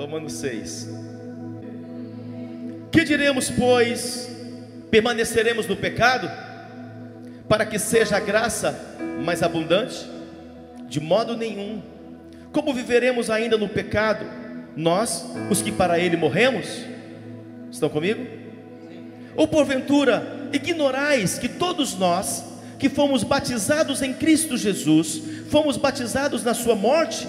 Romanos 6. Que diremos, pois? Permaneceremos no pecado para que seja a graça mais abundante? De modo nenhum. Como viveremos ainda no pecado? Nós, os que para ele morremos? Estão comigo? Ou porventura ignorais que todos nós que fomos batizados em Cristo Jesus, fomos batizados na sua morte?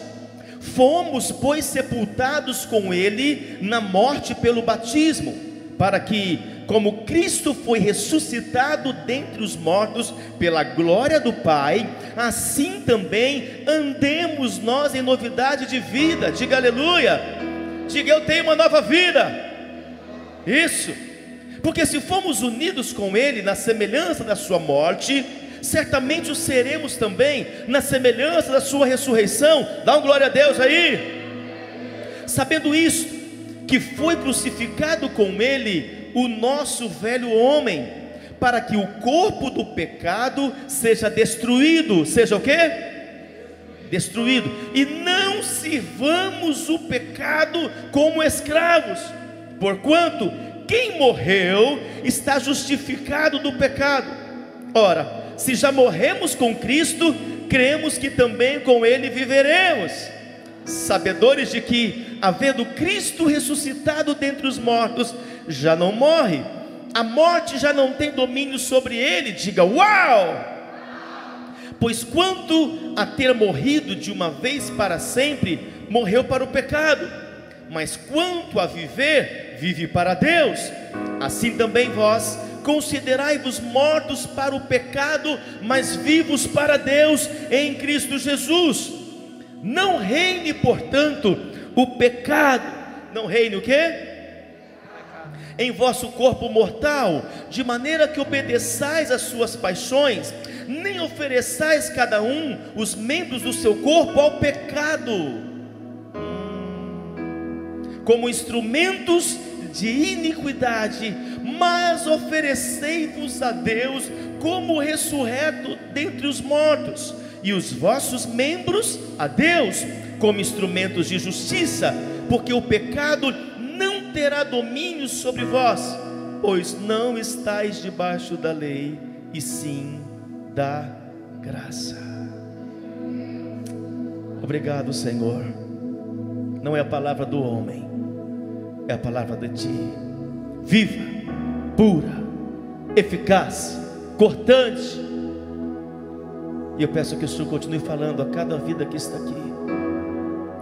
Fomos, pois, sepultados com ele na morte pelo batismo, para que, como Cristo foi ressuscitado dentre os mortos pela glória do Pai, assim também andemos nós em novidade de vida. Diga aleluia. Diga eu tenho uma nova vida. Isso. Porque se fomos unidos com ele na semelhança da sua morte, certamente o seremos também na semelhança da sua ressurreição. Dá um glória a Deus aí. Sabendo isto, que foi crucificado com ele o nosso velho homem, para que o corpo do pecado seja destruído, seja o quê? Destruído, e não sirvamos o pecado como escravos, porquanto quem morreu está justificado do pecado. Ora, se já morremos com Cristo, cremos que também com Ele viveremos, sabedores de que, havendo Cristo ressuscitado dentre os mortos, já não morre, a morte já não tem domínio sobre ele. Diga uau! Pois quanto a ter morrido de uma vez para sempre, morreu para o pecado, mas quanto a viver, vive para Deus. Assim também vós considerai-vos mortos para o pecado, mas vivos para Deus em Cristo Jesus. Não reine, portanto, o pecado. Não reine o quê? Em vosso corpo mortal, de maneira que obedeçais às suas paixões, nem ofereçais cada um os membros do seu corpo ao pecado, como instrumentos de iniquidade, mas oferecei-vos a Deus como ressurreto dentre os mortos, e os vossos membros a Deus como instrumentos de justiça, porque o pecado não terá domínio sobre vós, pois não estáis debaixo da lei, e sim da graça. Obrigado, Senhor. Não é a palavra do homem, é a palavra de ti, viva, pura, eficaz, cortante. E eu peço que o Senhor continue falando a cada vida que está aqui.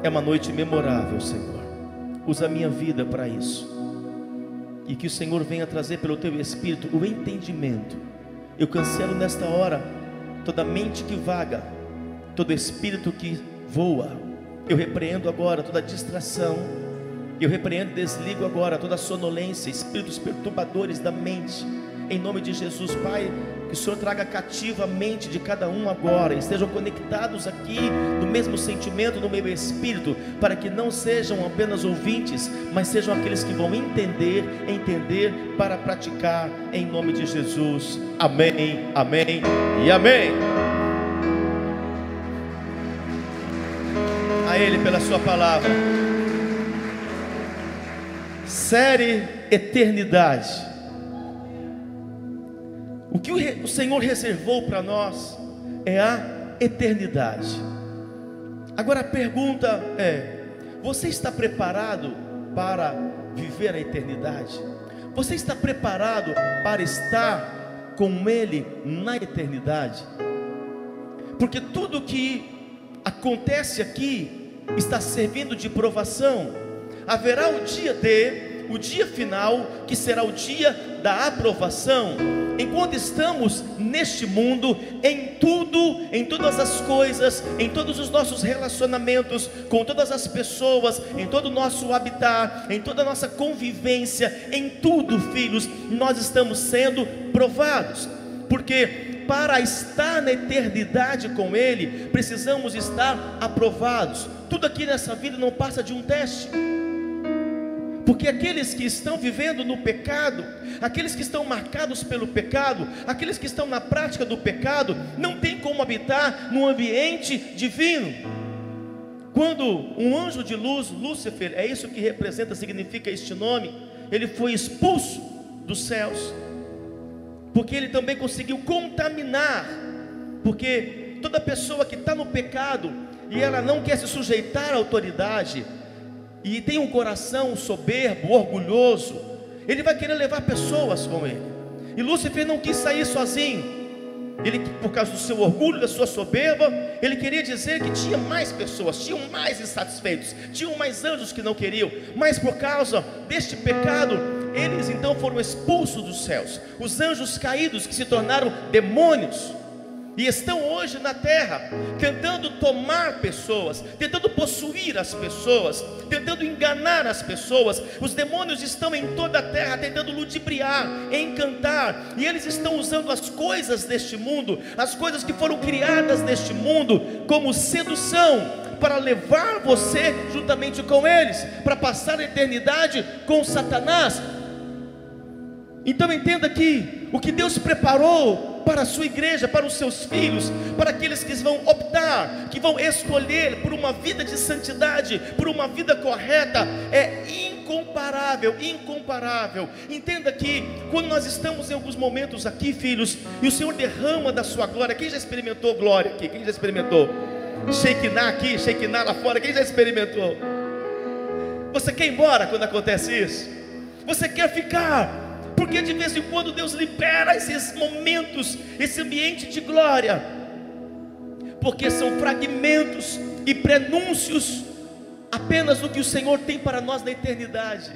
É uma noite memorável, Senhor. Usa a minha vida para isso. E que o Senhor venha trazer pelo teu espírito o entendimento. Eu cancelo nesta hora toda mente que vaga, todo espírito que voa. Eu repreendo agora toda distração eu repreendo desligo agora toda sonolência, espíritos perturbadores da mente. Em nome de Jesus, Pai, que o Senhor traga cativa a mente de cada um agora, estejam conectados aqui no mesmo sentimento, no mesmo espírito, para que não sejam apenas ouvintes, mas sejam aqueles que vão entender, entender para praticar, em nome de Jesus. Amém, amém e amém. A Ele pela Sua palavra série Eternidade. O que o Senhor reservou para nós é a eternidade. Agora a pergunta é: você está preparado para viver a eternidade? Você está preparado para estar com Ele na eternidade? Porque tudo que acontece aqui está servindo de provação. Haverá o dia de o dia final, que será o dia da aprovação. Enquanto estamos neste mundo, em tudo, em todas as coisas, em todos os nossos relacionamentos com todas as pessoas, em todo o nosso habitat, em toda a nossa convivência, em tudo, filhos, nós estamos sendo provados, porque para estar na eternidade com Ele, precisamos estar aprovados. Tudo aqui nessa vida não passa de um teste. Porque aqueles que estão vivendo no pecado, aqueles que estão marcados pelo pecado, aqueles que estão na prática do pecado, não tem como habitar num ambiente divino. Quando um anjo de luz, Lúcifer, é isso que representa, significa este nome, ele foi expulso dos céus, porque ele também conseguiu contaminar, porque toda pessoa que está no pecado e ela não quer se sujeitar à autoridade, e tem um coração soberbo, orgulhoso, ele vai querer levar pessoas com ele. E Lúcifer não quis sair sozinho. Ele, por causa do seu orgulho, da sua soberba, ele queria dizer que tinha mais pessoas, tinham mais insatisfeitos, tinham mais anjos que não queriam, mas por causa deste pecado, eles então foram expulsos dos céus. Os anjos caídos que se tornaram demônios, e estão hoje na terra, tentando tomar pessoas, tentando possuir as pessoas, tentando enganar as pessoas. Os demônios estão em toda a terra tentando ludibriar, encantar, e eles estão usando as coisas deste mundo, as coisas que foram criadas neste mundo, como sedução, para levar você juntamente com eles, para passar a eternidade com Satanás. Então entenda que o que Deus preparou para a sua igreja, para os seus filhos, para aqueles que vão optar, que vão escolher por uma vida de santidade, por uma vida correta, é incomparável, incomparável. Entenda que quando nós estamos em alguns momentos aqui, filhos, e o Senhor derrama da sua glória, quem já experimentou glória aqui? Quem já experimentou? Shekinah aqui, Shekinah lá fora, quem já experimentou? Você quer ir embora quando acontece isso? Você quer ficar porque de vez em quando Deus libera esses momentos, esse ambiente de glória, porque são fragmentos e prenúncios apenas do que o Senhor tem para nós na eternidade.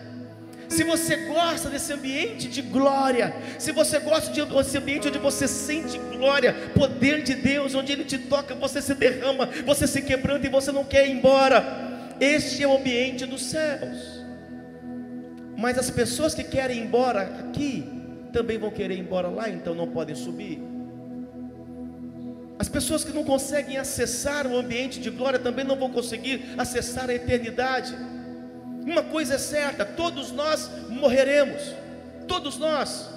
Se você gosta desse ambiente de glória, se você gosta desse ambiente onde você sente glória, poder de Deus, onde Ele te toca, você se derrama, você se quebranta e você não quer ir embora, este é o ambiente dos céus. Mas as pessoas que querem ir embora aqui também vão querer ir embora lá, então não podem subir. As pessoas que não conseguem acessar o ambiente de glória também não vão conseguir acessar a eternidade. Uma coisa é certa: todos nós morreremos, todos nós.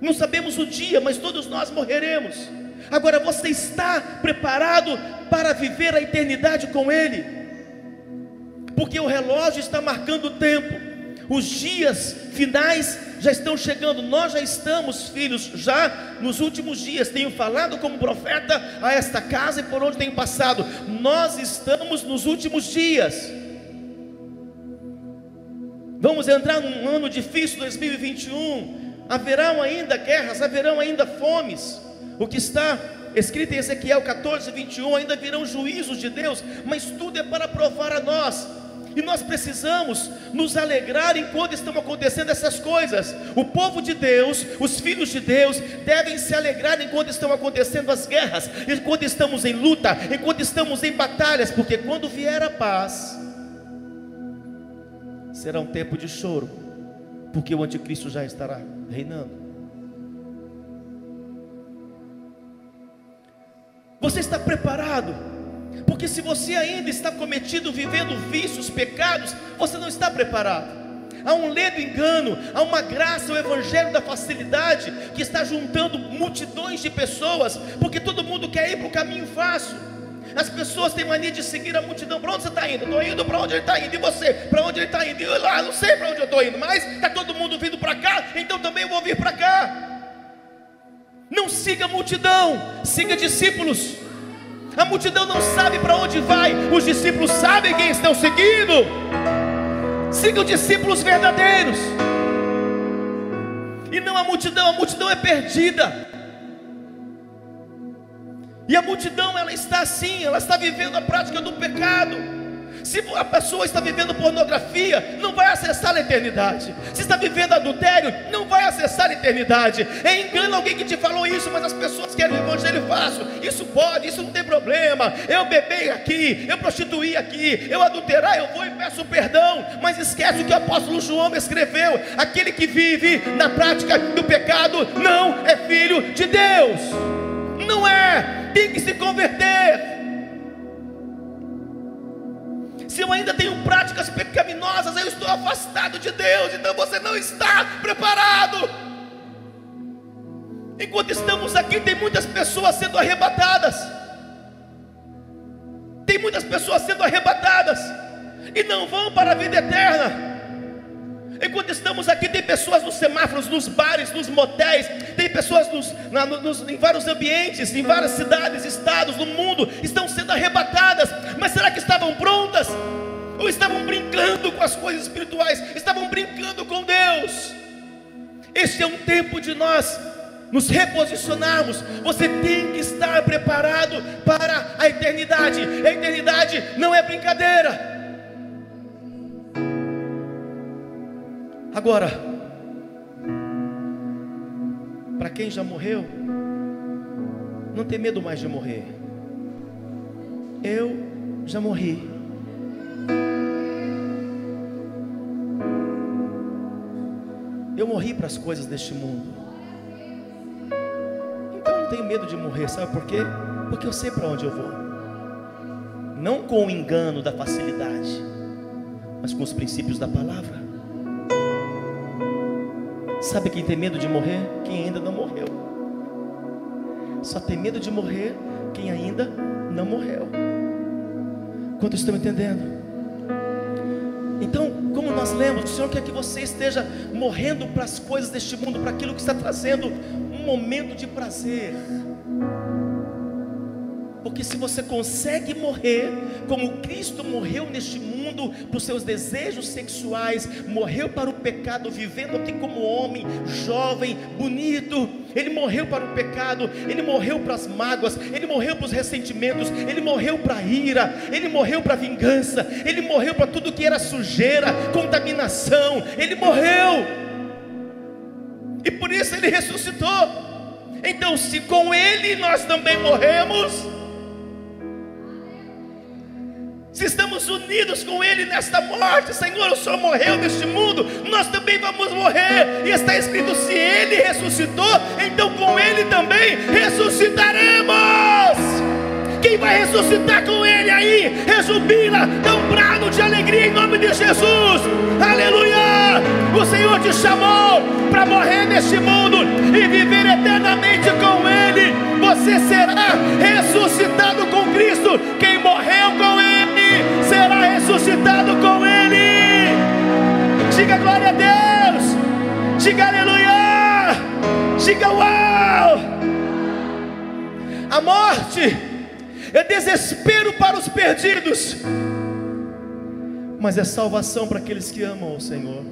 Não sabemos o dia, mas todos nós morreremos. Agora você está preparado para viver a eternidade com Ele, porque o relógio está marcando o tempo. Os dias finais já estão chegando. Nós já estamos, filhos, já nos últimos dias. Tenho falado como profeta a esta casa e por onde tenho passado. Nós estamos nos últimos dias. Vamos entrar num ano difícil, 2021. Haverão ainda guerras, haverão ainda fomes. O que está escrito em Ezequiel 14, 21, ainda virão juízos de Deus, mas tudo é para provar a nós e nós precisamos nos alegrar enquanto estão acontecendo essas coisas. O povo de Deus, os filhos de Deus, devem se alegrar enquanto estão acontecendo as guerras, enquanto estamos em luta, enquanto estamos em batalhas, porque quando vier a paz, será um tempo de choro, porque o anticristo já estará reinando. Você está preparado? Porque se você ainda está cometido, vivendo vícios, pecados, você não está preparado. Há um ledo engano, há uma graça, o evangelho da facilidade que está juntando multidões de pessoas, porque todo mundo quer ir para o caminho fácil. As pessoas têm mania de seguir a multidão. Para onde você está indo? Estou indo para onde ele está indo. E você? Para onde ele está indo? Eu lá, não sei para onde eu estou indo, mas está todo mundo vindo para cá, então também eu vou vir para cá. Não siga a multidão, siga discípulos. A multidão não sabe para onde vai, os discípulos sabem quem estão seguindo. Sigam discípulos verdadeiros. E não a multidão, a multidão é perdida. E a multidão ela está assim, ela está vivendo a prática do pecado. Se a pessoa está vivendo pornografia, não vai acessar a eternidade. Se está vivendo adultério, não vai acessar a eternidade. É engano alguém que te falou isso, mas as pessoas querem o evangelho fácil. Isso pode, isso não tem problema. Eu bebei aqui, eu prostituí aqui, eu adulterar, eu vou e peço perdão. Mas esquece o que o apóstolo João escreveu: aquele que vive na prática do pecado não é filho de Deus. Não é, tem que se converter. Se eu ainda tenho práticas pecaminosas, eu estou afastado de Deus, então você não está preparado. Enquanto estamos aqui, tem muitas pessoas sendo arrebatadas. Tem muitas pessoas sendo arrebatadas e não vão para a vida eterna. Enquanto estamos aqui, tem pessoas nos semáforos, nos bares, nos motéis, tem pessoas nos, na, nos, em vários ambientes, em várias cidades, estados no mundo, estão sendo arrebatadas. Mas será que estavam prontas? Ou estavam brincando com as coisas espirituais? Estavam brincando com Deus? Este é um tempo de nós nos reposicionarmos. Você tem que estar preparado para a eternidade. A eternidade não é brincadeira. Agora, para quem já morreu, não tem medo mais de morrer. Eu já morri. Eu morri para as coisas deste mundo. Então não tenho medo de morrer, sabe por quê? Porque eu sei para onde eu vou. Não com o engano da facilidade, mas com os princípios da palavra. Sabe quem tem medo de morrer? Quem ainda não morreu. Só tem medo de morrer quem ainda não morreu. Quantos estão entendendo? Então, como nós lemos, o Senhor quer que você esteja morrendo para as coisas deste mundo, para aquilo que está trazendo um momento de prazer. Porque se você consegue morrer como Cristo morreu neste mundo, para os seus desejos sexuais, morreu para o pecado, vivendo aqui como homem, jovem, bonito, ele morreu para o pecado, ele morreu para as mágoas, ele morreu para os ressentimentos, ele morreu para a ira, ele morreu para a vingança, ele morreu para tudo que era sujeira, contaminação, ele morreu, e por isso ele ressuscitou. Então, se com ele nós também morremos, estamos unidos com Ele nesta morte, Senhor, o Senhor morreu neste mundo, nós também vamos morrer. E está escrito: se Ele ressuscitou, então com Ele também ressuscitaremos. Quem vai ressuscitar com Ele aí? Resubila, dá um brado de alegria em nome de Jesus. Aleluia! O Senhor te chamou para morrer neste mundo e viver eternamente com Ele. Você será ressuscitado com Cristo. Quem morreu com Ele será ressuscitado com Ele. Diga glória a Deus, diga aleluia, diga uau. A morte é desespero para os perdidos, mas é salvação para aqueles que amam o Senhor.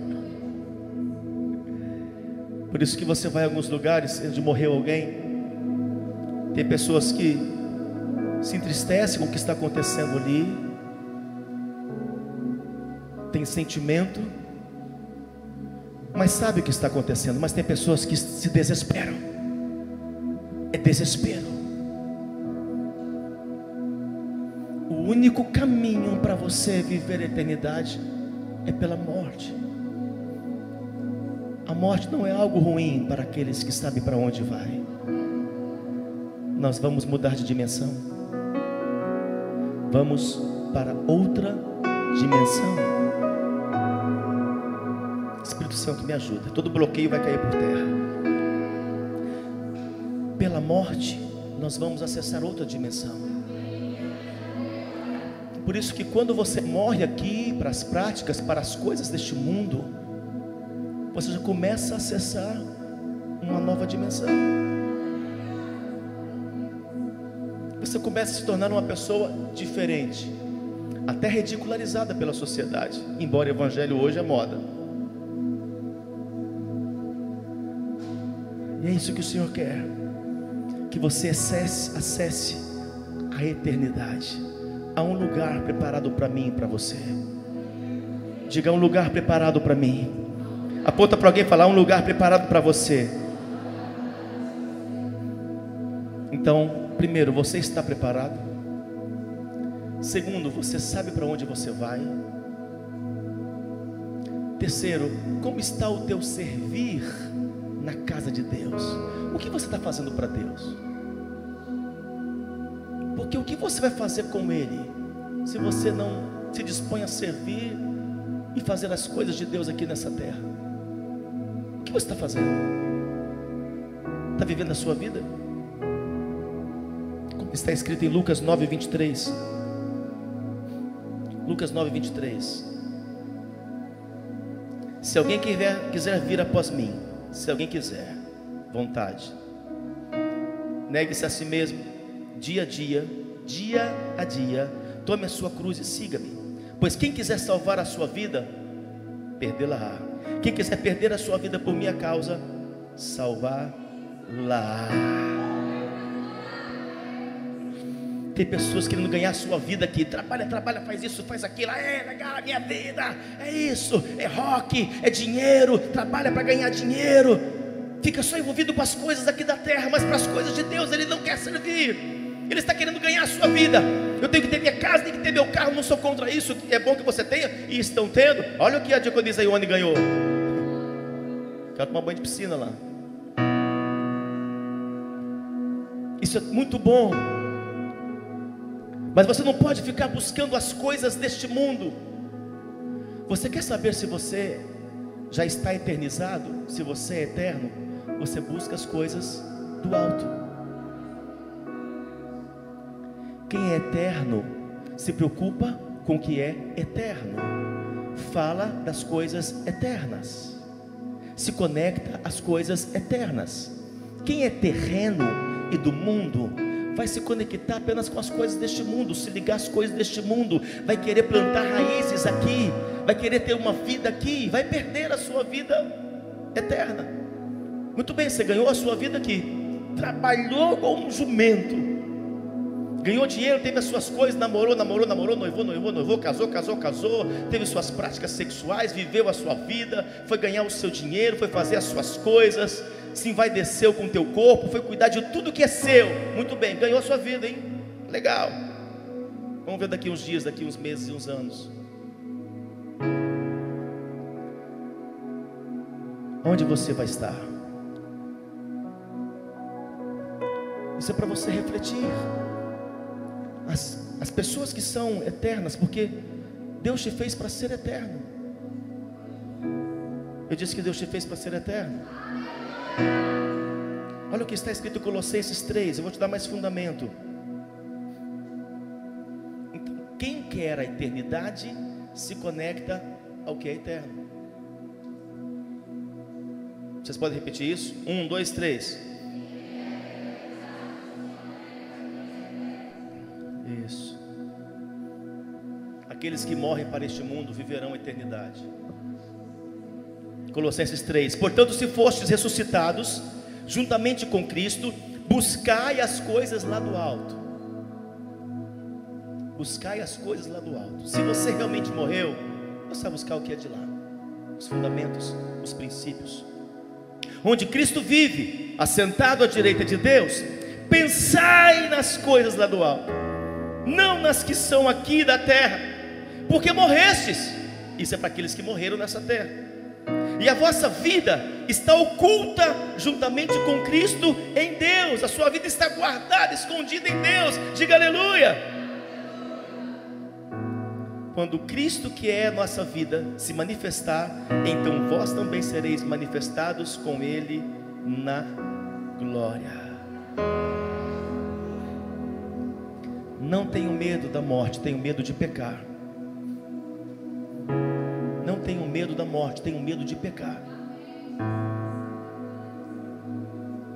Por isso que você vai a alguns lugares onde morreu alguém, tem pessoas que se entristecem com o que está acontecendo ali, tem sentimento, mas sabe o que está acontecendo. Mas tem pessoas que se desesperam. É desespero. O único caminho para você viver a eternidade é pela morte. A morte não é algo ruim para aqueles que sabem para onde vai. Nós vamos mudar de dimensão. Vamos para outra dimensão. Santo me ajuda. Todo bloqueio vai cair por terra. Pela morte, nós vamos acessar outra dimensão. Por isso que quando você morre aqui para as práticas, para as coisas deste mundo, você já começa a acessar uma nova dimensão. Você começa a se tornar uma pessoa diferente, até ridicularizada pela sociedade, embora o evangelho hoje é moda. E é isso que o Senhor quer. Que você acesse, acesse a eternidade. Há um lugar preparado para mim e para você. Diga um lugar preparado para mim. Aponta para alguém e fala: um lugar preparado para você. Então, primeiro, você está preparado? Segundo, você sabe para onde você vai? Terceiro, como está o teu servir? Casa de Deus? O que você está fazendo para Deus? Porque o que você vai fazer com Ele, se você não se dispõe a servir e fazer as coisas de Deus aqui nessa terra? O que você está fazendo? Está vivendo a sua vida? Como está escrito em Lucas 9, 23. Lucas 9, 23. Se alguém quiser, quiser vir após mim, se alguém quiser, vontade, negue-se a si mesmo, dia a dia, dia a dia, tome a sua cruz e siga-me. Pois quem quiser salvar a sua vida, perdê-la. Quem quiser perder a sua vida por minha causa, salvar-la. Tem pessoas querendo ganhar a sua vida aqui. Trabalha, trabalha, faz isso, faz aquilo. É legal, a minha vida. É isso, é rock, é dinheiro. Trabalha para ganhar dinheiro. Fica só envolvido com as coisas aqui da terra, mas para as coisas de Deus ele não quer servir. Ele está querendo ganhar a sua vida. Eu tenho que ter minha casa, tenho que ter meu carro. Não sou contra isso. É bom que você tenha e estão tendo. Olha o que a diaconisa Ione ganhou. Quero tomar banho de piscina lá. Isso é muito bom. Mas você não pode ficar buscando as coisas deste mundo. Você quer saber se você já está eternizado? Se você é eterno? Você busca as coisas do alto. Quem é eterno se preocupa com o que é eterno. Fala das coisas eternas. Se conecta às coisas eternas. Quem é terreno e do mundo vai se conectar apenas com as coisas deste mundo, se ligar às coisas deste mundo, vai querer plantar raízes aqui, vai querer ter uma vida aqui, vai perder a sua vida eterna. Muito bem, você ganhou a sua vida aqui, trabalhou como um jumento, ganhou dinheiro, teve as suas coisas, namorou, namorou, namorou, noivou, noivou, noivou, casou, casou, casou, teve suas práticas sexuais, viveu a sua vida, foi ganhar o seu dinheiro, foi fazer as suas coisas, se envaideceu com o teu corpo, foi cuidar de tudo que é seu. Muito bem, ganhou a sua vida, hein? Legal. Vamos ver daqui uns dias, daqui uns meses e uns anos. Onde você vai estar? Isso é para você refletir. As, as pessoas que são eternas, porque Deus te fez para ser eterno. Eu disse que Deus te fez para ser eterno. Olha o que está escrito em Colossenses 3, eu vou te dar mais fundamento. Então, quem quer a eternidade se conecta ao que é eterno. Vocês podem repetir isso? Um, dois, três. Isso. Aqueles que morrem para este mundo viverão a eternidade. Colossenses 3: Portanto, se fostes ressuscitados, juntamente com Cristo, buscai as coisas lá do alto. Buscai as coisas lá do alto. Se você realmente morreu, você vai buscar o que é de lá: os fundamentos, os princípios. Onde Cristo vive, assentado à direita de Deus, pensai nas coisas lá do alto, não nas que são aqui da terra, porque morrestes. Isso é para aqueles que morreram nessa terra e a vossa vida está oculta juntamente com Cristo em Deus, a sua vida está guardada, escondida em Deus, diga aleluia. Quando Cristo, que é a nossa vida, se manifestar, então vós também sereis manifestados com Ele na glória. Não tenho medo da morte, tenho medo de pecar da morte, tenho medo de pecar.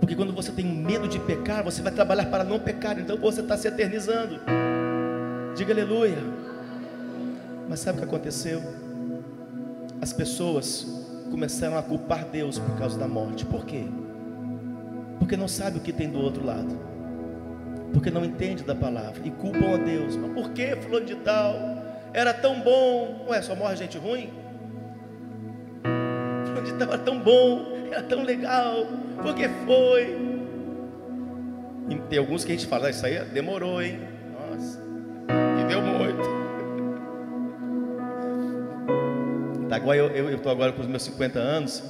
Porque quando você tem medo de pecar, você vai trabalhar para não pecar, então você está se eternizando. Diga aleluia. Mas sabe o que aconteceu? As pessoas começaram a culpar Deus por causa da morte. Por quê? Porque não sabe o que tem do outro lado. Porque não entende da palavra e culpam a Deus. Mas por que fulano de tal? Era tão bom. Ué, só morre gente ruim? Estava tão bom, era tão legal, porque foi. E tem alguns que a gente fala, ah, isso aí demorou, hein? Nossa, viveu muito. Tá, agora eu estou agora com os meus 50 anos.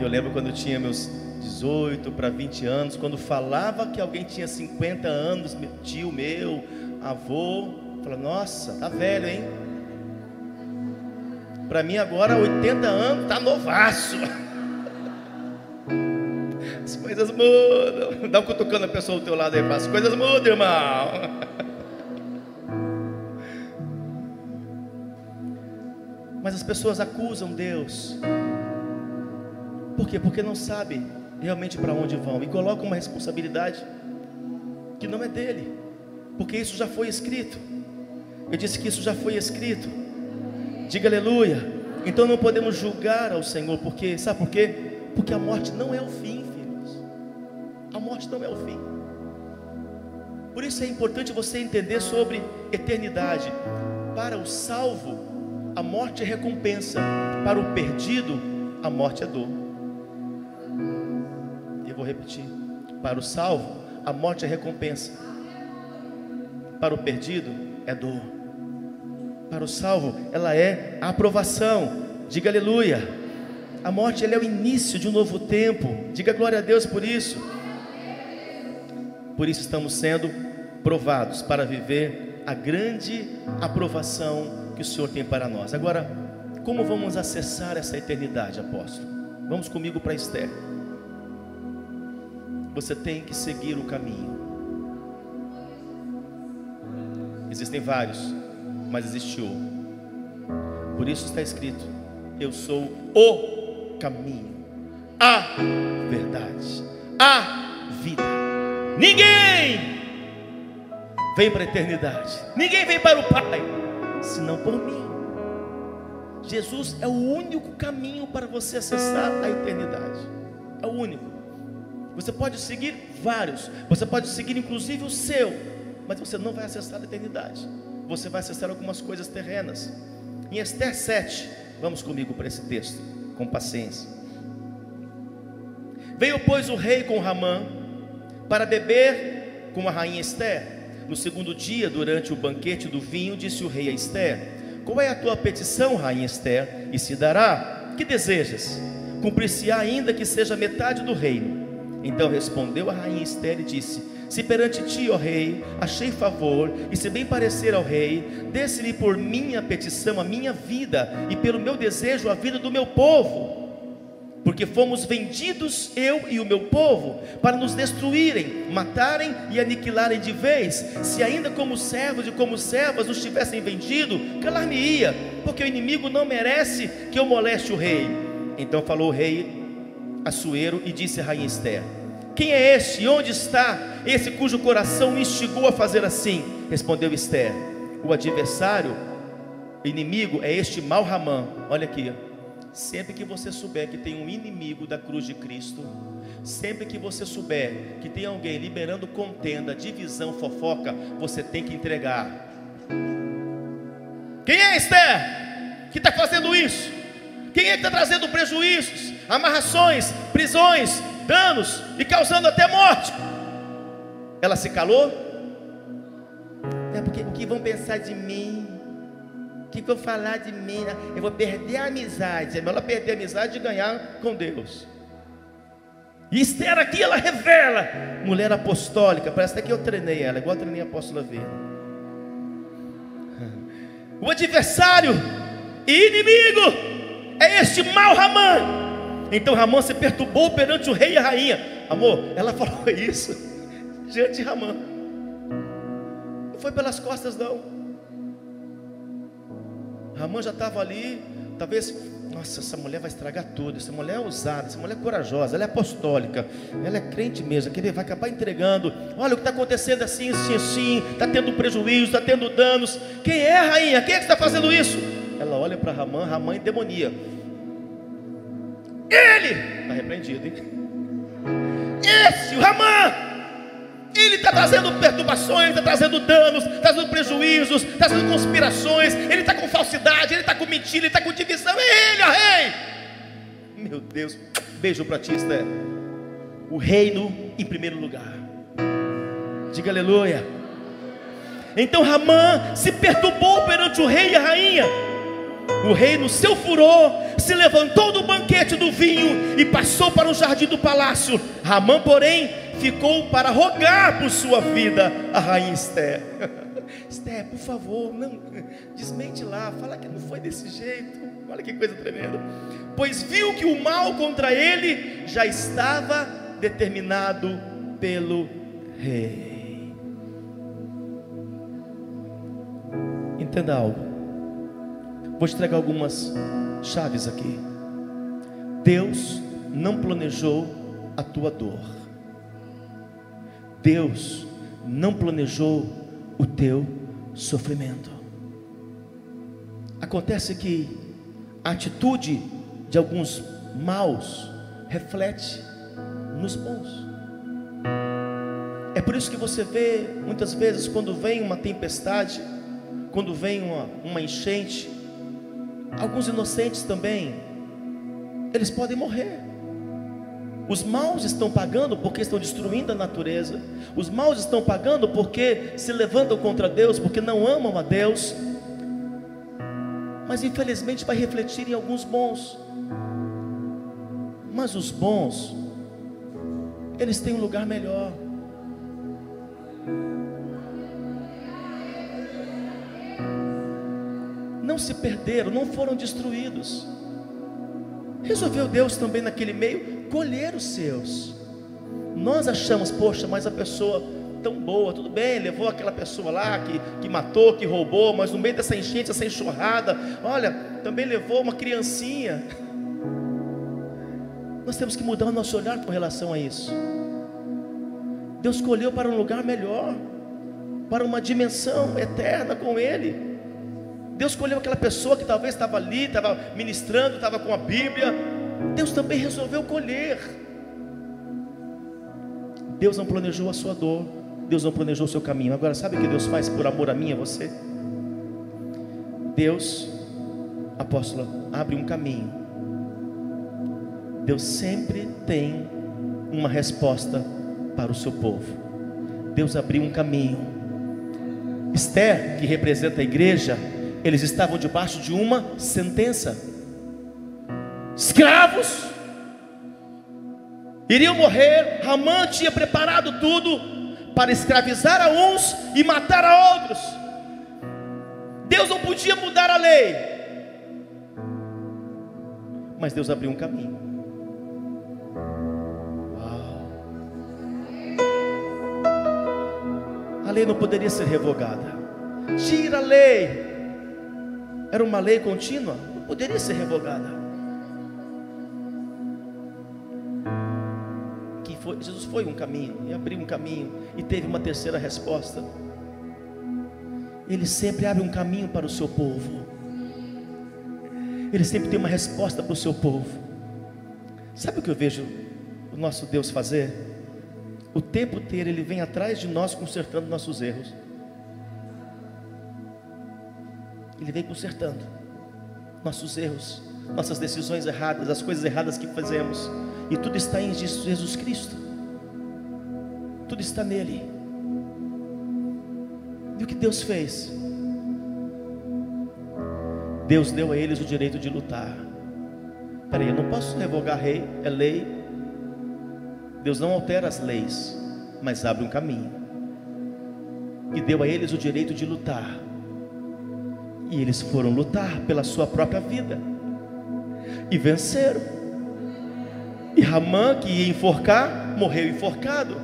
Eu lembro quando eu tinha meus 18 para 20 anos, quando falava que alguém tinha 50 anos, tio meu, avô, falava, nossa, tá velho, hein? Para mim agora 80 anos tá novaço. As coisas mudam. Dá um cutucando a pessoa do teu lado aí, fala, as coisas mudam, irmão. Mas as pessoas acusam Deus. Por quê? Porque não sabem realmente para onde vão e colocam uma responsabilidade que não é dele, porque isso já foi escrito. Eu disse que isso já foi escrito. Diga aleluia. Então não podemos julgar ao Senhor, porque sabe por quê? Porque a morte não é o fim, filhos. A morte não é o fim. Por isso é importante você entender sobre eternidade. Para o salvo, a morte é recompensa. Para o perdido, a morte é dor. Eu vou repetir. Para o salvo, a morte é recompensa. Para o perdido, é dor. Para o salvo, ela é a aprovação. Diga aleluia. A morte é o início de um novo tempo. Diga glória a Deus por isso. Por isso estamos sendo provados para viver a grande aprovação que o Senhor tem para nós. Agora, como vamos acessar essa eternidade, apóstolo? Vamos comigo para Esther. Você tem que seguir o caminho. Existem vários, mas existe um. Por isso está escrito: Eu sou o caminho, a verdade, a vida. Ninguém vem para a eternidade, ninguém vem para o Pai, senão por mim. Jesus é o único caminho para você acessar a eternidade. É o único. Você pode seguir vários, você pode seguir inclusive o seu, mas você não vai acessar a eternidade. Você vai acessar algumas coisas terrenas. Em Esther 7, vamos comigo para esse texto, com paciência. Veio, pois, o rei com Ramã para beber com a rainha Esther. No segundo dia, durante o banquete do vinho, disse o rei a Esther: Qual é a tua petição, rainha Esther? E se dará? Que desejas? Cumprir-se-á ainda que seja metade do reino. Então respondeu a rainha Esther e disse: Se perante ti, ó rei, achei favor, e se bem parecer ao rei, desse-lhe por minha petição a minha vida, e pelo meu desejo a vida do meu povo. Porque fomos vendidos, eu e o meu povo, para nos destruírem, matarem e aniquilarem de vez. Se ainda como servos e como servas nos tivessem vendido, calar-me-ia, porque o inimigo não merece que eu moleste o rei. Então falou o rei Assuero e disse a rainha Esther: Quem é este e onde está esse cujo coração instigou a fazer assim? Respondeu Esther: O adversário, inimigo, é este mau Ramã. Olha aqui, sempre que você souber que tem um inimigo da cruz de Cristo, sempre que você souber que tem alguém liberando contenda, divisão, fofoca, você tem que entregar. Quem é Esther que está fazendo isso? Quem é que está trazendo prejuízos? amarrações, prisões, danos e causando até morte. Ela se calou? É porque o que vão pensar de mim? O que vão falar de mim? Eu vou perder a amizade. É melhor perder a amizade e ganhar com Deus. E Esther aqui ela revela, mulher apostólica. Parece até que eu treinei ela, igual eu treinei a apóstola Vera. O adversário e inimigo é este mal Ramã então Ramã se perturbou perante o rei e a rainha. Amor, ela falou isso diante de Ramã. Não foi pelas costas, não. Ramã já estava ali, talvez, nossa, essa mulher vai estragar tudo. Essa mulher é ousada, essa mulher é corajosa, ela é apostólica, ela é crente mesmo, que vai acabar entregando. Olha o que está acontecendo assim, assim, assim, está tendo prejuízo, está tendo danos. Quem é a rainha? Quem é que está fazendo isso? Ela olha para Ramã, Ramã em demonia. Ele está repreendido, hein? Esse, o Ramã, ele está trazendo perturbações, está trazendo danos, está trazendo prejuízos, está trazendo conspirações, ele está com falsidade, ele está com mentira, ele está com divisão, é ele, ó rei. Meu Deus, beijo para ti, Esther. O reino em primeiro lugar. Diga aleluia. Então Ramã se perturbou perante o rei e a rainha. O rei, no seu furor, se levantou do banquete do vinho e passou para o jardim do palácio. Ramã, porém, ficou para rogar por sua vida a rainha Esther. Esther, por favor, não desmente lá, fala que não foi desse jeito. Olha que coisa tremenda. Pois viu que o mal contra ele já estava determinado pelo rei. Entenda algo. Vou te entregar algumas chaves aqui. Deus não planejou a tua dor. Deus não planejou o teu sofrimento. Acontece que a atitude de alguns maus reflete nos bons. É por isso que você vê muitas vezes quando vem uma tempestade, quando vem uma, uma enchente, alguns inocentes também, eles podem morrer. Os maus estão pagando porque estão destruindo a natureza. Os maus estão pagando porque se levantam contra Deus, porque não amam a Deus. Mas infelizmente vai refletir em alguns bons. Mas os bons, eles têm um lugar melhor. Não se perderam, não foram destruídos. Resolveu Deus também naquele meio colher os seus. Nós achamos, poxa, mas a pessoa tão boa, tudo bem, levou aquela pessoa lá que, que matou, que roubou, mas no meio dessa enchente, essa enxurrada, olha, também levou uma criancinha. Nós temos que mudar o nosso olhar com relação a isso. Deus escolheu para um lugar melhor, para uma dimensão eterna com Ele. Deus escolheu aquela pessoa que talvez estava ali, estava ministrando, estava com a Bíblia. Deus também resolveu colher. Deus não planejou a sua dor, Deus não planejou o seu caminho. Agora, sabe o que Deus faz por amor a mim e a você? Deus, apóstolo, abre um caminho. Deus sempre tem uma resposta para o seu povo. Deus abriu um caminho. Esther, que representa a igreja, eles estavam debaixo de uma sentença. Escravos iriam morrer. Ramã tinha preparado tudo para escravizar a uns e matar a outros. Deus não podia mudar a lei, mas Deus abriu um caminho. Uau. A lei não poderia ser revogada. Tira a lei, era uma lei contínua, poderia ser revogada. Que foi, Jesus foi um caminho e abriu um caminho e teve uma terceira resposta. Ele sempre abre um caminho para o seu povo. Ele sempre tem uma resposta para o seu povo. Sabe o que eu vejo o nosso Deus fazer? O tempo inteiro ele vem atrás de nós consertando nossos erros. Ele vem consertando nossos erros, nossas decisões erradas, as coisas erradas que fazemos. E tudo está em Jesus Cristo. Tudo está nele. E o que Deus fez? Deus deu a eles o direito de lutar. Peraí, eu não posso revogar rei, é lei. Deus não altera as leis, mas abre um caminho. E deu a eles o direito de lutar. E eles foram lutar pela sua própria vida. E venceram. E Ramã, que ia enforcar, morreu enforcado.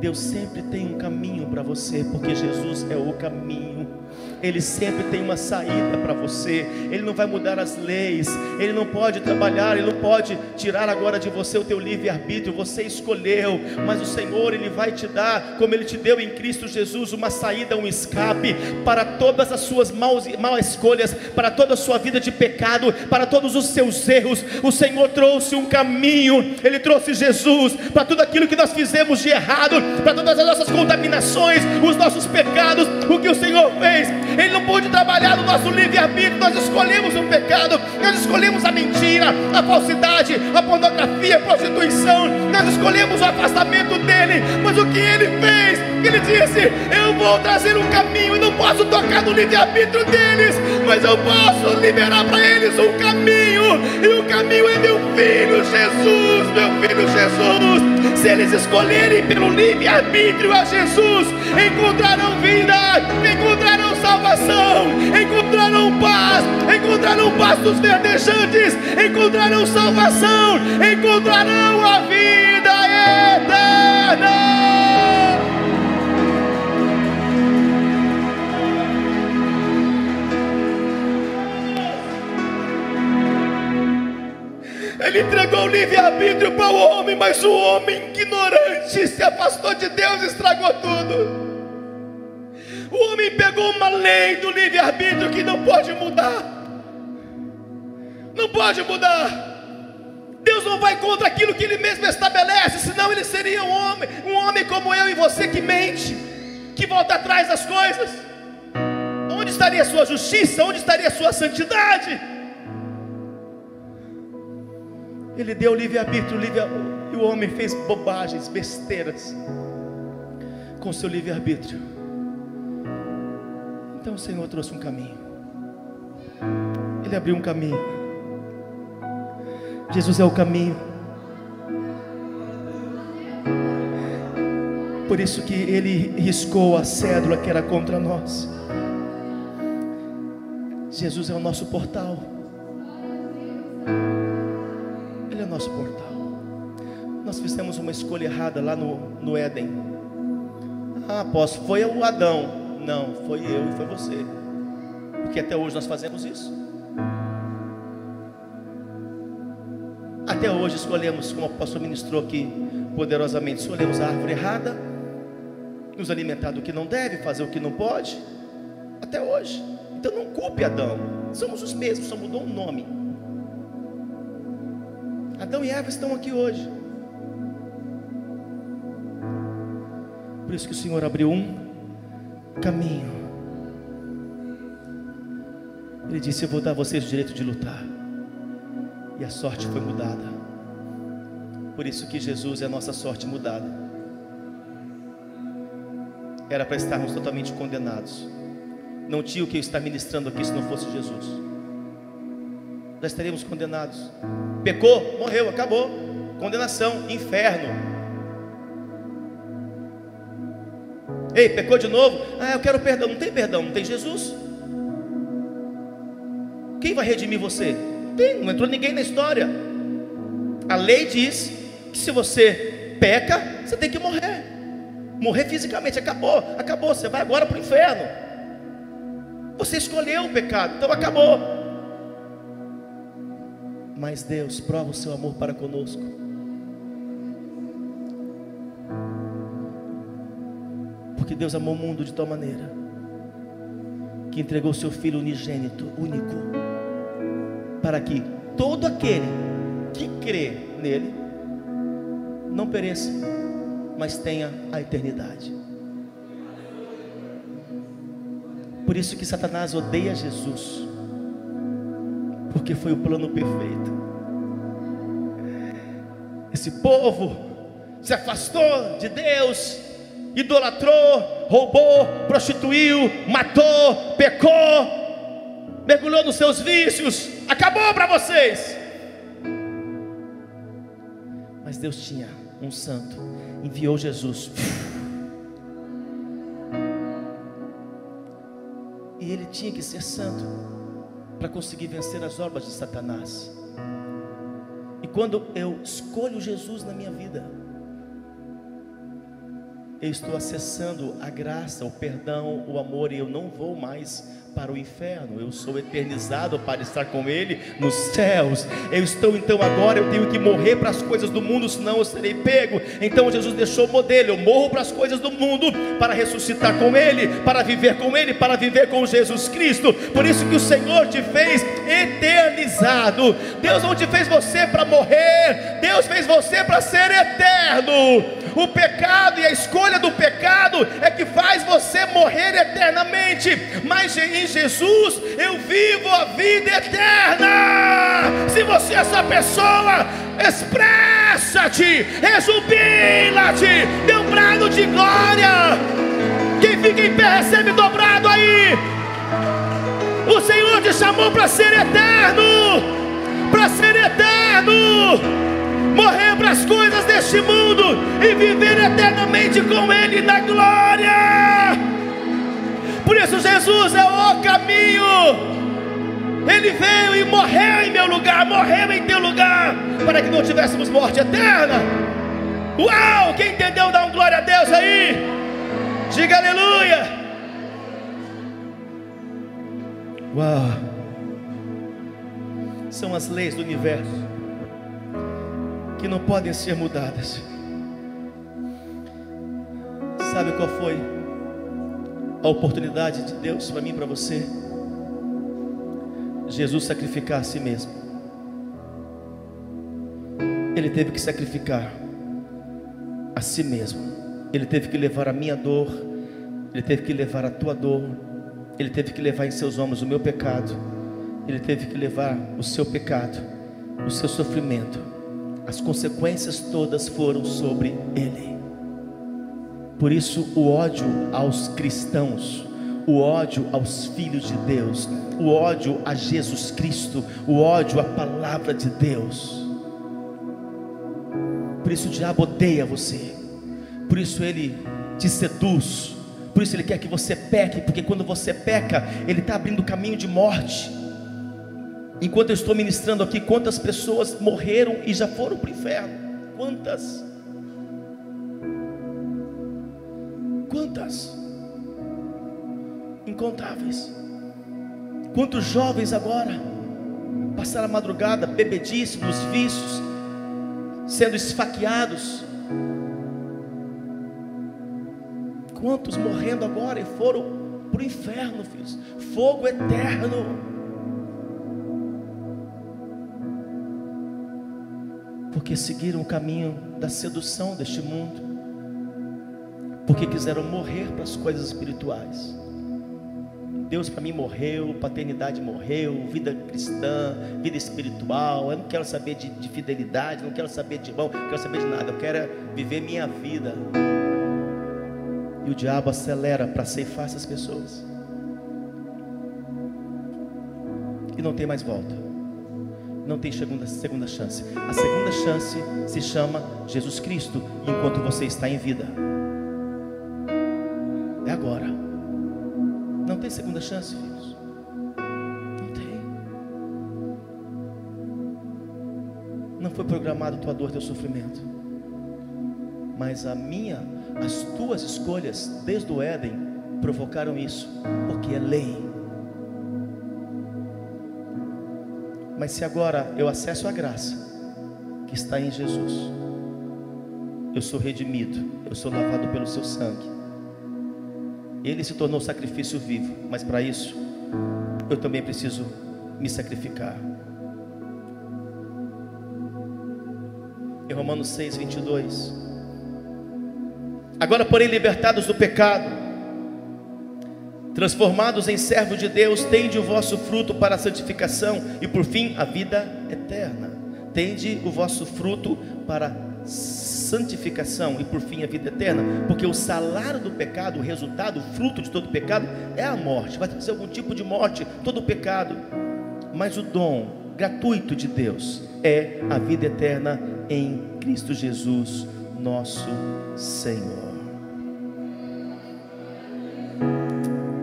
Deus sempre tem um caminho para você, porque Jesus é o caminho. Ele sempre tem uma saída para você. Ele não vai mudar as leis. Ele não pode trabalhar, ele não pode tirar agora de você o teu livre arbítrio. Você escolheu, mas o Senhor ele vai te dar, como ele te deu em Cristo Jesus, uma saída, um escape para todas as suas maus, maus escolhas, para toda a sua vida de pecado, para todos os seus erros. O Senhor trouxe um caminho. Ele trouxe Jesus para tudo aquilo que nós fizemos de errado, para todas as nossas contaminações, os nossos pecados. O que o Senhor fez ele não pôde trabalhar no nosso livre-arbítrio. Nós escolhemos o pecado, nós escolhemos a mentira, a falsidade, a pornografia, a prostituição, nós escolhemos o afastamento dele. Mas o que ele fez? Ele disse: Eu vou trazer um caminho, e não posso tocar no livre-arbítrio deles, mas eu posso liberar para eles um caminho, e o caminho é meu filho Jesus, meu filho Jesus. Se eles escolherem pelo livre-arbítrio a Jesus, encontrarão vida, encontrarão salvação, encontrarão paz, encontrarão pastos verdejantes, encontrarão salvação, encontrarão a vida eterna. Ele entregou o livre-arbítrio para o homem, mas o homem ignorante se afastou de Deus e estragou tudo. O homem pegou uma lei do livre-arbítrio que não pode mudar. Não pode mudar. Deus não vai contra aquilo que Ele mesmo estabelece, senão Ele seria um homem, um homem como eu e você que mente, que volta atrás das coisas. Onde estaria a sua justiça? Onde estaria a sua santidade? Ele deu livre-arbítrio, livre e o homem fez bobagens, besteiras com seu livre-arbítrio. Então o Senhor trouxe um caminho. Ele abriu um caminho. Jesus é o caminho. Por isso que ele riscou a cédula que era contra nós. Jesus é o nosso portal. Ele é o nosso portal. Nós fizemos uma escolha errada lá no, no Éden. Ah, apóstolo, foi o Adão. Não, foi eu e foi você. Porque até hoje nós fazemos isso. Até hoje escolhemos, como o apóstolo ministrou aqui poderosamente, escolhemos a árvore errada, nos alimentar do que não deve, fazer o que não pode. Até hoje. Então não culpe Adão. Somos os mesmos, só mudou o um nome. Adão e Eva estão aqui hoje. Por isso que o Senhor abriu um caminho. Ele disse: Eu vou dar a vocês o direito de lutar. E a sorte foi mudada. Por isso que Jesus é a nossa sorte mudada. Era para estarmos totalmente condenados. Não tinha o que eu estar ministrando aqui se não fosse Jesus. Já estaríamos condenados. Pecou, morreu, acabou. Condenação, inferno. Ei, pecou de novo? Ah, eu quero perdão. Não tem perdão, não tem Jesus. Quem vai redimir você? Não tem, não entrou ninguém na história. A lei diz que se você peca, você tem que morrer. Morrer fisicamente, acabou, acabou. Você vai agora para o inferno. Você escolheu o pecado, então acabou. Mas Deus prova o seu amor para conosco Porque Deus amou o mundo de tal maneira que entregou seu Filho unigênito, único, para que todo aquele que crê nele não pereça, mas tenha a eternidade. Por isso que Satanás odeia Jesus, porque foi o plano perfeito. Esse povo se afastou de Deus, idolatrou, roubou, prostituiu, matou, pecou, mergulhou nos seus vícios, acabou para vocês. Mas Deus tinha um santo, enviou Jesus. E ele tinha que ser santo para conseguir vencer as obras de Satanás. E quando eu escolho Jesus na minha vida, eu estou acessando a graça, o perdão, o amor, e eu não vou mais para o inferno, eu sou eternizado para estar com Ele nos céus. Eu estou então agora, eu tenho que morrer para as coisas do mundo, senão eu serei pego. Então Jesus deixou o modelo: eu morro para as coisas do mundo, para ressuscitar com Ele, para viver com Ele, para viver com Jesus Cristo. Por isso que o Senhor te fez eternizado. Deus não te fez você para morrer, Deus fez você para ser eterno. O pecado e a escolha do pecado é que faz você morrer eternamente, mas em Jesus eu vivo a vida eterna. Se você é essa pessoa, expressa-te, exubila-te, dê um brado de glória. Quem fica em pé recebe dobrado aí. O Senhor te chamou para ser eterno, para ser eterno morrer para as coisas deste mundo e viver eternamente com Ele na glória. Por isso, Jesus é o caminho. Ele veio e morreu em meu lugar, morreu em teu lugar, para que não tivéssemos morte eterna. Uau! Quem entendeu, dá um glória a Deus aí. Diga aleluia. Uau! São as leis do universo que não podem ser mudadas. Sabe qual foi a oportunidade de Deus para mim e para você? Jesus sacrificar a si mesmo. Ele teve que sacrificar a si mesmo. Ele teve que levar a minha dor. Ele teve que levar a tua dor. Ele teve que levar em seus ombros o meu pecado. Ele teve que levar o seu pecado, o seu sofrimento. As consequências todas foram sobre ele. Por isso, o ódio aos cristãos, o ódio aos filhos de Deus, o ódio a Jesus Cristo, o ódio à palavra de Deus. Por isso o diabo odeia você. Por isso ele te seduz. Por isso ele quer que você peque, porque quando você peca, ele está abrindo caminho de morte. Enquanto eu estou ministrando aqui, quantas pessoas morreram e já foram para o inferno? Quantas? Quantas? Incontáveis. Quantos jovens agora passaram a madrugada bebedice nos vícios, sendo esfaqueados? Quantos morrendo agora e foram para o inferno, filhos? Fogo eterno. Porque seguiram o caminho da sedução deste mundo, porque quiseram morrer para as coisas espirituais. Deus para mim morreu, paternidade morreu, vida cristã, vida espiritual. Eu não quero saber de, de fidelidade, não quero saber de irmão, não quero saber de nada. Eu quero viver minha vida. E o diabo acelera para ceifar essas pessoas. E não tem mais volta. Não tem segunda, segunda chance. A segunda chance se chama Jesus Cristo, enquanto você está em vida. É agora. Não tem segunda chance, filhos. Não tem. Não foi programado tua dor, teu sofrimento. Mas a minha, as tuas escolhas desde o Éden provocaram isso, porque é lei. Mas se agora eu acesso a graça que está em Jesus, eu sou redimido, eu sou lavado pelo seu sangue. Ele se tornou sacrifício vivo, mas para isso eu também preciso me sacrificar. Em Romanos 6, 22. Agora, porém, libertados do pecado, transformados em servo de Deus, tende o vosso fruto para a santificação e por fim a vida eterna. Tende o vosso fruto para santificação e por fim a vida eterna, porque o salário do pecado, o resultado, o fruto de todo pecado é a morte. Vai trazer algum tipo de morte, todo pecado. Mas o dom gratuito de Deus é a vida eterna em Cristo Jesus, nosso Senhor.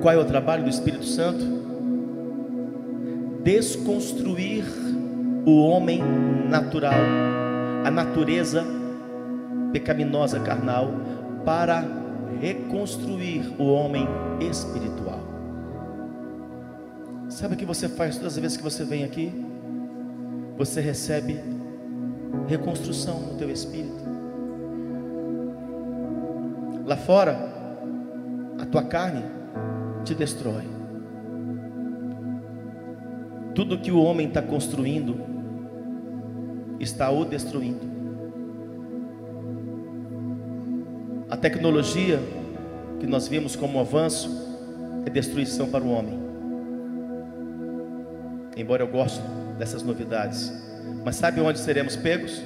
Qual é o trabalho do Espírito Santo? Desconstruir o homem natural, a natureza pecaminosa carnal, para reconstruir o homem espiritual. Sabe o que você faz todas as vezes que você vem aqui? Você recebe reconstrução no teu espírito. Lá fora, a tua carne te destrói. Tudo que o homem está construindo está o destruindo. A tecnologia que nós vimos como um avanço é destruição para o homem. Embora eu goste dessas novidades, mas sabe onde seremos pegos?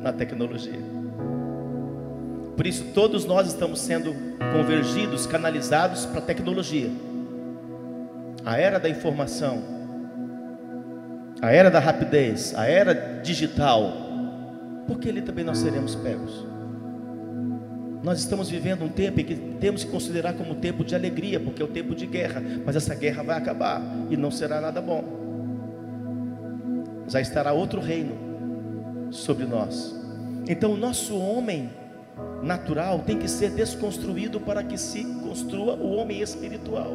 Na tecnologia. Por isso, todos nós estamos sendo convergidos, canalizados para a tecnologia. A era da informação, a era da rapidez, a era digital. Porque ali também nós seremos pegos. Nós estamos vivendo um tempo em que temos que considerar como tempo de alegria, porque é o tempo de guerra, mas essa guerra vai acabar e não será nada bom. Já estará outro reino sobre nós. Então, o nosso homem natural tem que ser desconstruído para que se construa o homem espiritual.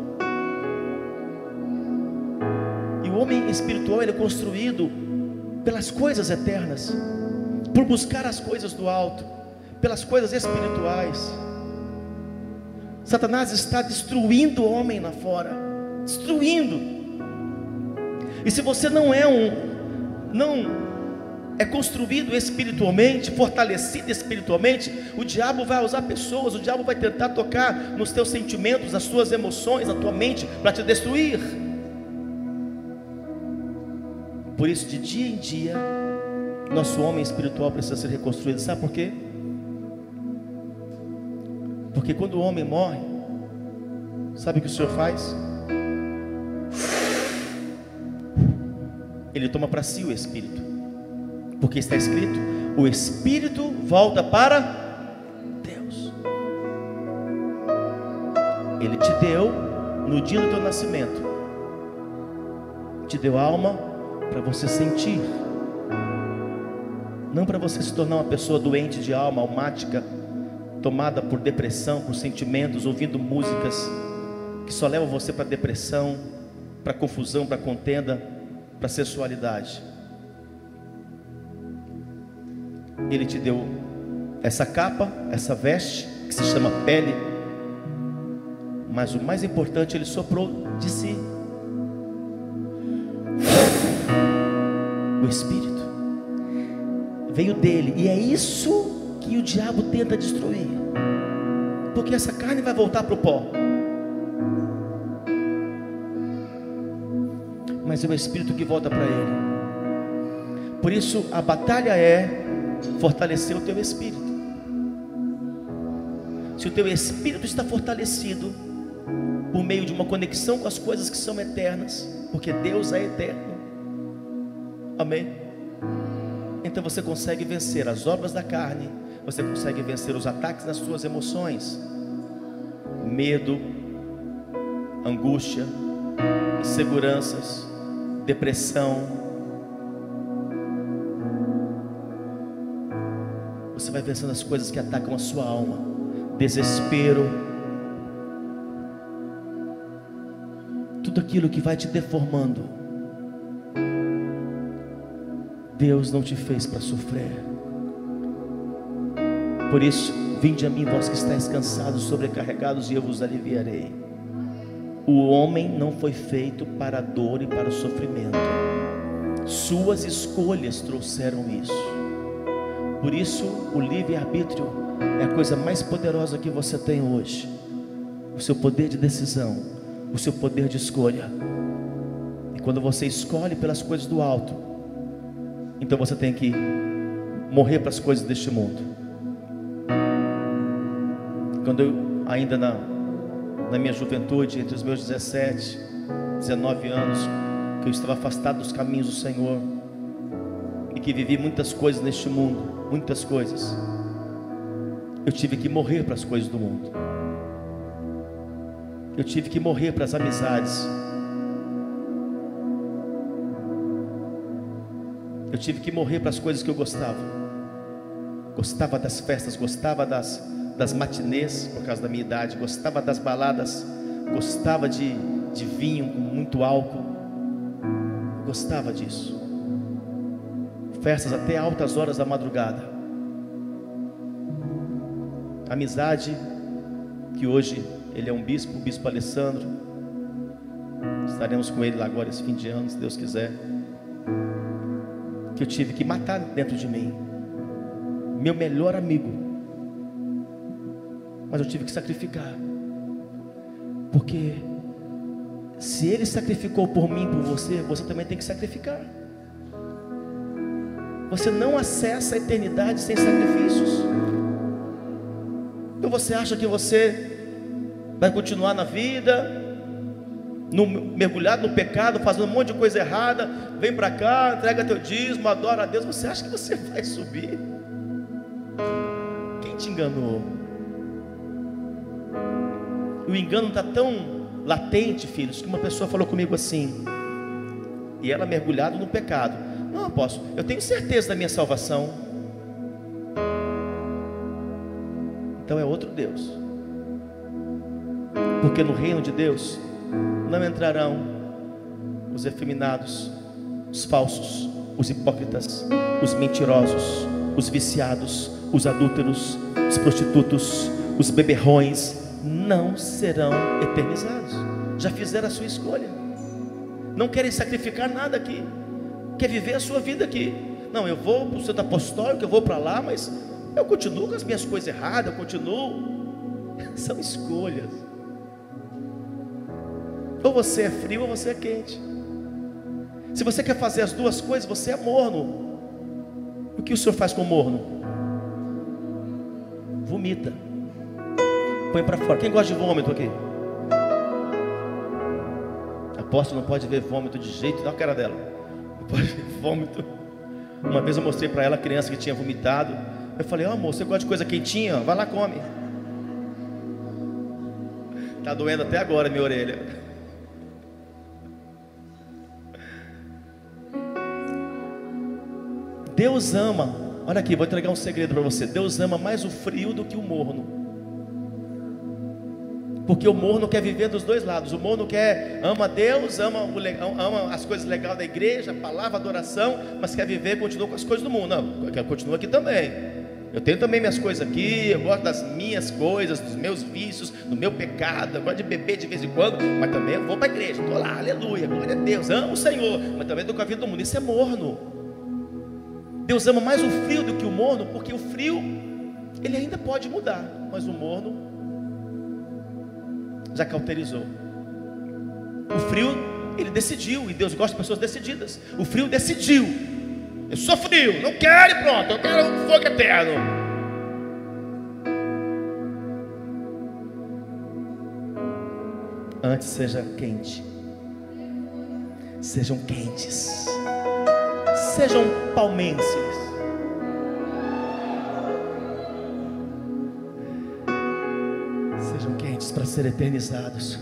E o homem espiritual ele é construído pelas coisas eternas. por buscar as coisas do alto, pelas coisas espirituais. Satanás está destruindo o homem lá fora, destruindo. E se você não é um, não é construído espiritualmente, fortalecido espiritualmente, o diabo vai usar pessoas, o diabo vai tentar tocar nos teus sentimentos, nas tuas emoções, na tua mente, para te destruir. Por isso, de dia em dia, nosso homem espiritual precisa ser reconstruído. Sabe por quê? Porque quando o homem morre, sabe o que o Senhor faz? Ele toma para si o espírito. Porque está escrito: o espírito volta para Deus. Ele te deu no dia do teu nascimento, te deu alma para você sentir, não para você se tornar uma pessoa doente de alma, almática, tomada por depressão, por sentimentos, ouvindo músicas que só levam você para depressão, para confusão, para contenda, para sexualidade. Ele te deu essa capa, essa veste, que se chama pele. Mas o mais importante, ele soprou de si o Espírito. Veio dele, e é isso que o diabo tenta destruir. Porque essa carne vai voltar para o pó. Mas é o Espírito que volta para ele. Por isso a batalha é fortalecer o teu espírito. Se o teu espírito está fortalecido por meio de uma conexão com as coisas que são eternas, porque Deus é eterno. Amém. Então você consegue vencer as obras da carne, você consegue vencer os ataques nas suas emoções, medo, angústia, inseguranças, depressão, vai vencendo as coisas que atacam a sua alma. Desespero. Tudo aquilo que vai te deformando. Deus não te fez para sofrer. Por isso, vinde a mim, vós que estáis cansados, sobrecarregados, e eu vos aliviarei. O homem não foi feito para a dor e para o sofrimento. Suas escolhas trouxeram isso. Por isso, o livre-arbítrio é a coisa mais poderosa que você tem hoje. O seu poder de decisão, o seu poder de escolha. E quando você escolhe pelas coisas do alto, então você tem que morrer para as coisas deste mundo. Quando eu, ainda na, na minha juventude, entre os meus 17, 19 anos, que eu estava afastado dos caminhos do Senhor, e que vivi muitas coisas neste mundo, muitas coisas. Eu tive que morrer para as coisas do mundo. Eu tive que morrer para as amizades. Eu tive que morrer para as coisas que eu gostava. Gostava das festas, gostava das, das matinês, por causa da minha idade, gostava das baladas, gostava de, de vinho com muito álcool. Gostava disso festas até altas horas da madrugada. Amizade, que hoje ele é um bispo, o bispo Alessandro. Estaremos com ele lá agora esse fim de ano, se Deus quiser. Que eu tive que matar dentro de mim. Meu melhor amigo. Mas eu tive que sacrificar. Porque se ele sacrificou por mim, por você, você também tem que sacrificar. Você não acessa a eternidade sem sacrifícios. Então você acha que você vai continuar na vida, no, mergulhado no pecado, fazendo um monte de coisa errada, vem para cá, entrega teu dízimo, adora a Deus. Você acha que você vai subir? Quem te enganou? O engano está tão latente, filhos, que uma pessoa falou comigo assim, e ela mergulhada no pecado. Não, apóstolo, eu tenho certeza da minha salvação. Então é outro Deus. Porque no reino de Deus não entrarão os efeminados, os falsos, os hipócritas, os mentirosos, os viciados, os adúlteros, os prostitutos, os beberrões não serão eternizados. Já fizeram a sua escolha. Não querem sacrificar nada aqui. Quer viver a sua vida aqui. Não, eu vou para o centro apostólico, eu vou para lá, mas eu continuo com as minhas coisas erradas, eu continuo. São escolhas. Ou você é frio ou você é quente. Se você quer fazer as duas coisas, você é morno. O que o senhor faz com o morno? Vomita. Põe para fora. Quem gosta de vômito aqui? Apóstolo não pode ver vômito de jeito, dá a cara dela. Não pode ver vômito. Uma vez eu mostrei para ela a criança que tinha vomitado. Eu falei, ó oh, amor, você gosta de coisa quentinha? Vai lá, come. Tá doendo até agora minha orelha. Deus ama, olha aqui, vou entregar um segredo para você. Deus ama mais o frio do que o morno. Porque o morno quer viver dos dois lados. O morno quer, ama Deus, ama, o, ama as coisas legais da igreja, palavra, adoração, mas quer viver, continua com as coisas do mundo. Não, continua aqui também. Eu tenho também minhas coisas aqui, eu gosto das minhas coisas, dos meus vícios, do meu pecado, eu gosto de beber de vez em quando, mas também eu vou para a igreja, estou lá, aleluia, glória a Deus, amo o Senhor, mas também estou com a vida do mundo. Isso é morno. Deus ama mais o frio do que o morno, porque o frio ele ainda pode mudar, mas o morno já cauterizou. O frio ele decidiu e Deus gosta de pessoas decididas. O frio decidiu. Eu sou frio, não quero e pronto, eu quero um fogo eterno. Antes seja quente. Sejam quentes sejam palmenses. Ser eternizados.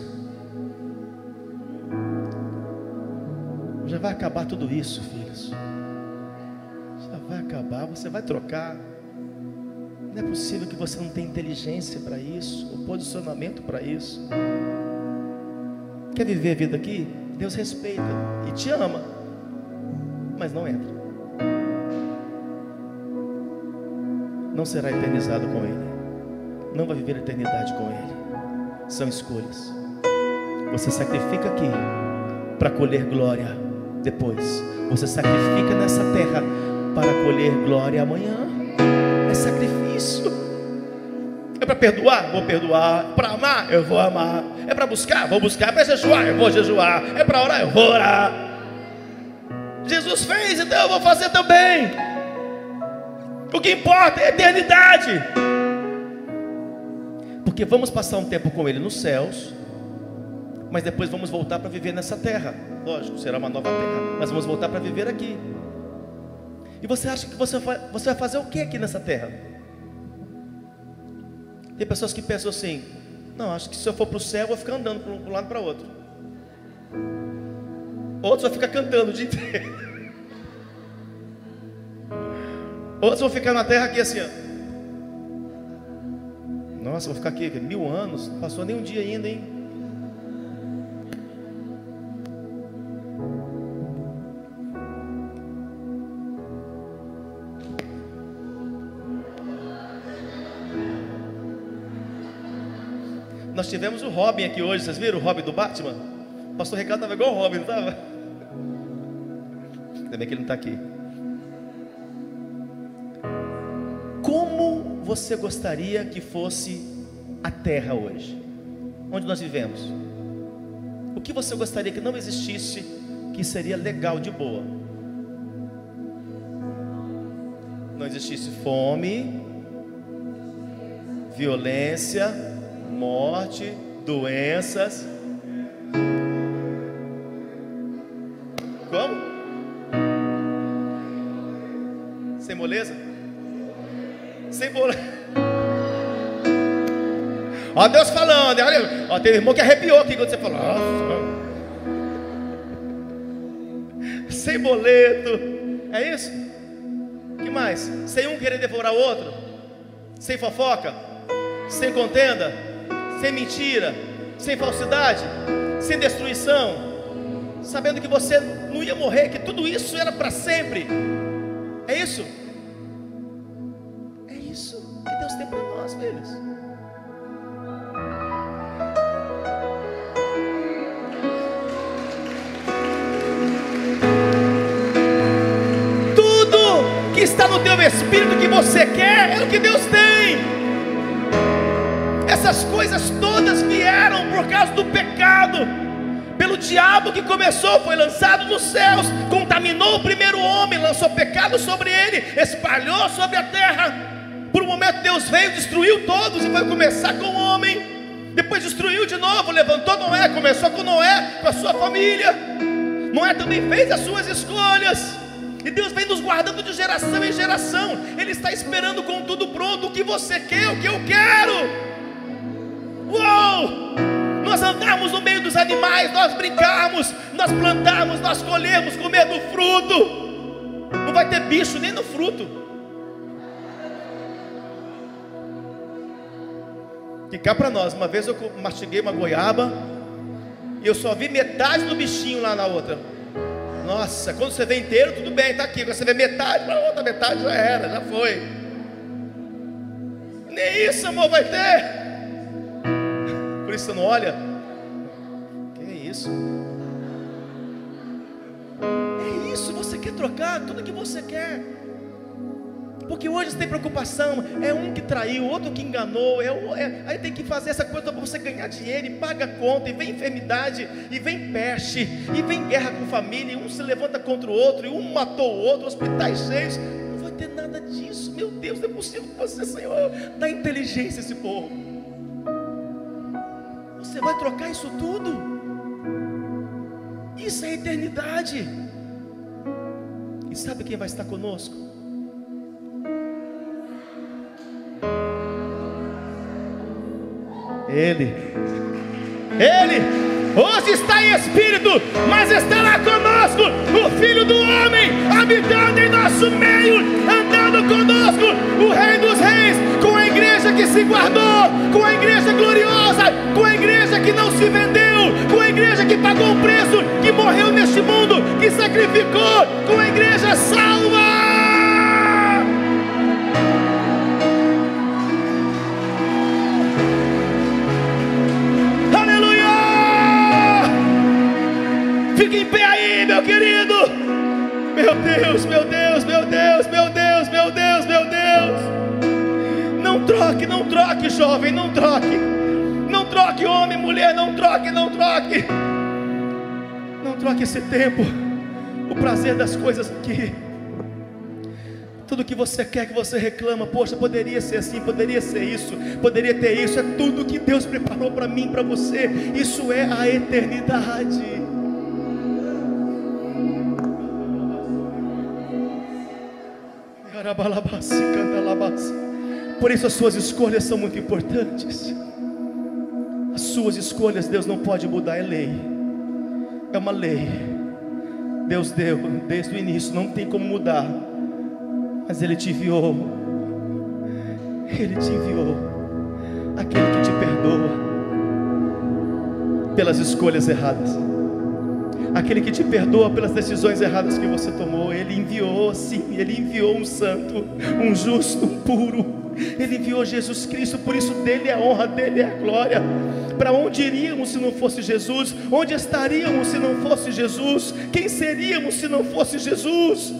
Já vai acabar tudo isso, filhos. Já vai acabar, você vai trocar. Não é possível que você não tenha inteligência para isso, ou posicionamento para isso. Quer viver a vida aqui? Deus respeita e te ama mas não entra. Não será eternizado com Ele. Não vai viver a eternidade com Ele. São escolhas. Você sacrifica aqui para colher glória depois. Você sacrifica nessa terra para colher glória amanhã. É sacrifício. É para perdoar? Vou perdoar. Para amar? Eu vou amar. É para buscar? Vou buscar. É para jejuar? Eu vou jejuar. É para orar? Eu vou orar. Jesus fez, então eu vou fazer também. O que importa é a eternidade. Porque vamos passar um tempo com Ele nos céus, mas depois vamos voltar para viver nessa terra. Lógico, será uma nova terra, mas vamos voltar para viver aqui. E você acha que você vai, você vai fazer o que aqui nessa terra? Tem pessoas que pensam assim: não, acho que se eu for para o céu, eu vou ficar andando para um lado para outro. Outros vão ficar cantando o dia inteiro. Outros vão ficar na terra aqui assim, ó. Nossa, vou ficar aqui mil anos, não passou nem um dia ainda, hein? Nós tivemos o Robin aqui hoje, vocês viram o Robin do Batman? O pastor Ricardo estava igual o Robin, não estava? Ainda bem que ele não está aqui. Como você gostaria que fosse a terra hoje? Onde nós vivemos? O que você gostaria que não existisse, que seria legal de boa? Não existisse fome, violência, morte, doenças, Boleto. Ó Deus falando, olha, ó, tem irmão que arrepiou aqui quando você falou. Nossa. Sem boleto. É isso? que mais? Sem um querer devorar o outro? Sem fofoca? Sem contenda? Sem mentira? Sem falsidade? Sem destruição? Sabendo que você não ia morrer, que tudo isso era para sempre. É isso? Está no teu espírito que você quer é o que Deus tem. Essas coisas todas vieram por causa do pecado pelo diabo que começou, foi lançado nos céus, contaminou o primeiro homem, lançou pecado sobre ele, espalhou sobre a terra. Por um momento Deus veio, destruiu todos e vai começar com o homem. Depois destruiu de novo, levantou Noé, começou com Noé, com a sua família. Noé também fez as suas escolhas. E Deus vem nos guardando de geração em geração. Ele está esperando com tudo pronto o que você quer, o que eu quero. Uou! nós andarmos no meio dos animais, nós brincarmos, nós plantarmos, nós colhermos, comer do fruto. Não vai ter bicho nem no fruto. E cá para nós, uma vez eu mastiguei uma goiaba e eu só vi metade do bichinho lá na outra. Nossa, quando você vê inteiro, tudo bem, está aqui. Quando você vê metade, a outra metade já era, já foi. Nem isso, amor, vai ter por isso você não olha? Que isso? É isso, você quer trocar tudo que você quer. Porque hoje você tem preocupação, é um que traiu, outro que enganou, é, é, aí tem que fazer essa coisa para você ganhar dinheiro, e paga conta, e vem enfermidade, e vem peste, e vem guerra com família, e um se levanta contra o outro, e um matou o outro, hospitais cheios, não vai ter nada disso, meu Deus, não é possível que você, Senhor, dá inteligência a esse povo. Você vai trocar isso tudo? Isso é eternidade. E sabe quem vai estar conosco? Ele. Ele hoje está em espírito, mas estará conosco, o Filho do Homem, habitando em nosso meio, andando conosco, o Rei dos Reis, com a igreja que se guardou, com a igreja gloriosa, com a igreja que não se vendeu, com a igreja que pagou o preço, que morreu neste mundo, que sacrificou, com a igreja salva. Fique em pé aí, meu querido. Meu Deus, meu Deus, meu Deus, meu Deus, meu Deus, meu Deus. Não troque, não troque, jovem, não troque. Não troque, homem, mulher, não troque, não troque. Não troque esse tempo. O prazer das coisas aqui. Tudo que você quer, que você reclama, poxa, poderia ser assim, poderia ser isso, poderia ter isso, é tudo que Deus preparou para mim, para você. Isso é a eternidade. Por isso as suas escolhas são muito importantes. As suas escolhas Deus não pode mudar, é lei. É uma lei. Deus deu desde o início, não tem como mudar. Mas Ele te enviou. Ele te enviou. Aquele que te perdoa pelas escolhas erradas aquele que te perdoa pelas decisões erradas que você tomou. Ele enviou, sim, ele enviou um santo, um justo, um puro. Ele enviou Jesus Cristo, por isso dele é a honra, dele é a glória. Para onde iríamos se não fosse Jesus? Onde estaríamos se não fosse Jesus? Quem seríamos se não fosse Jesus?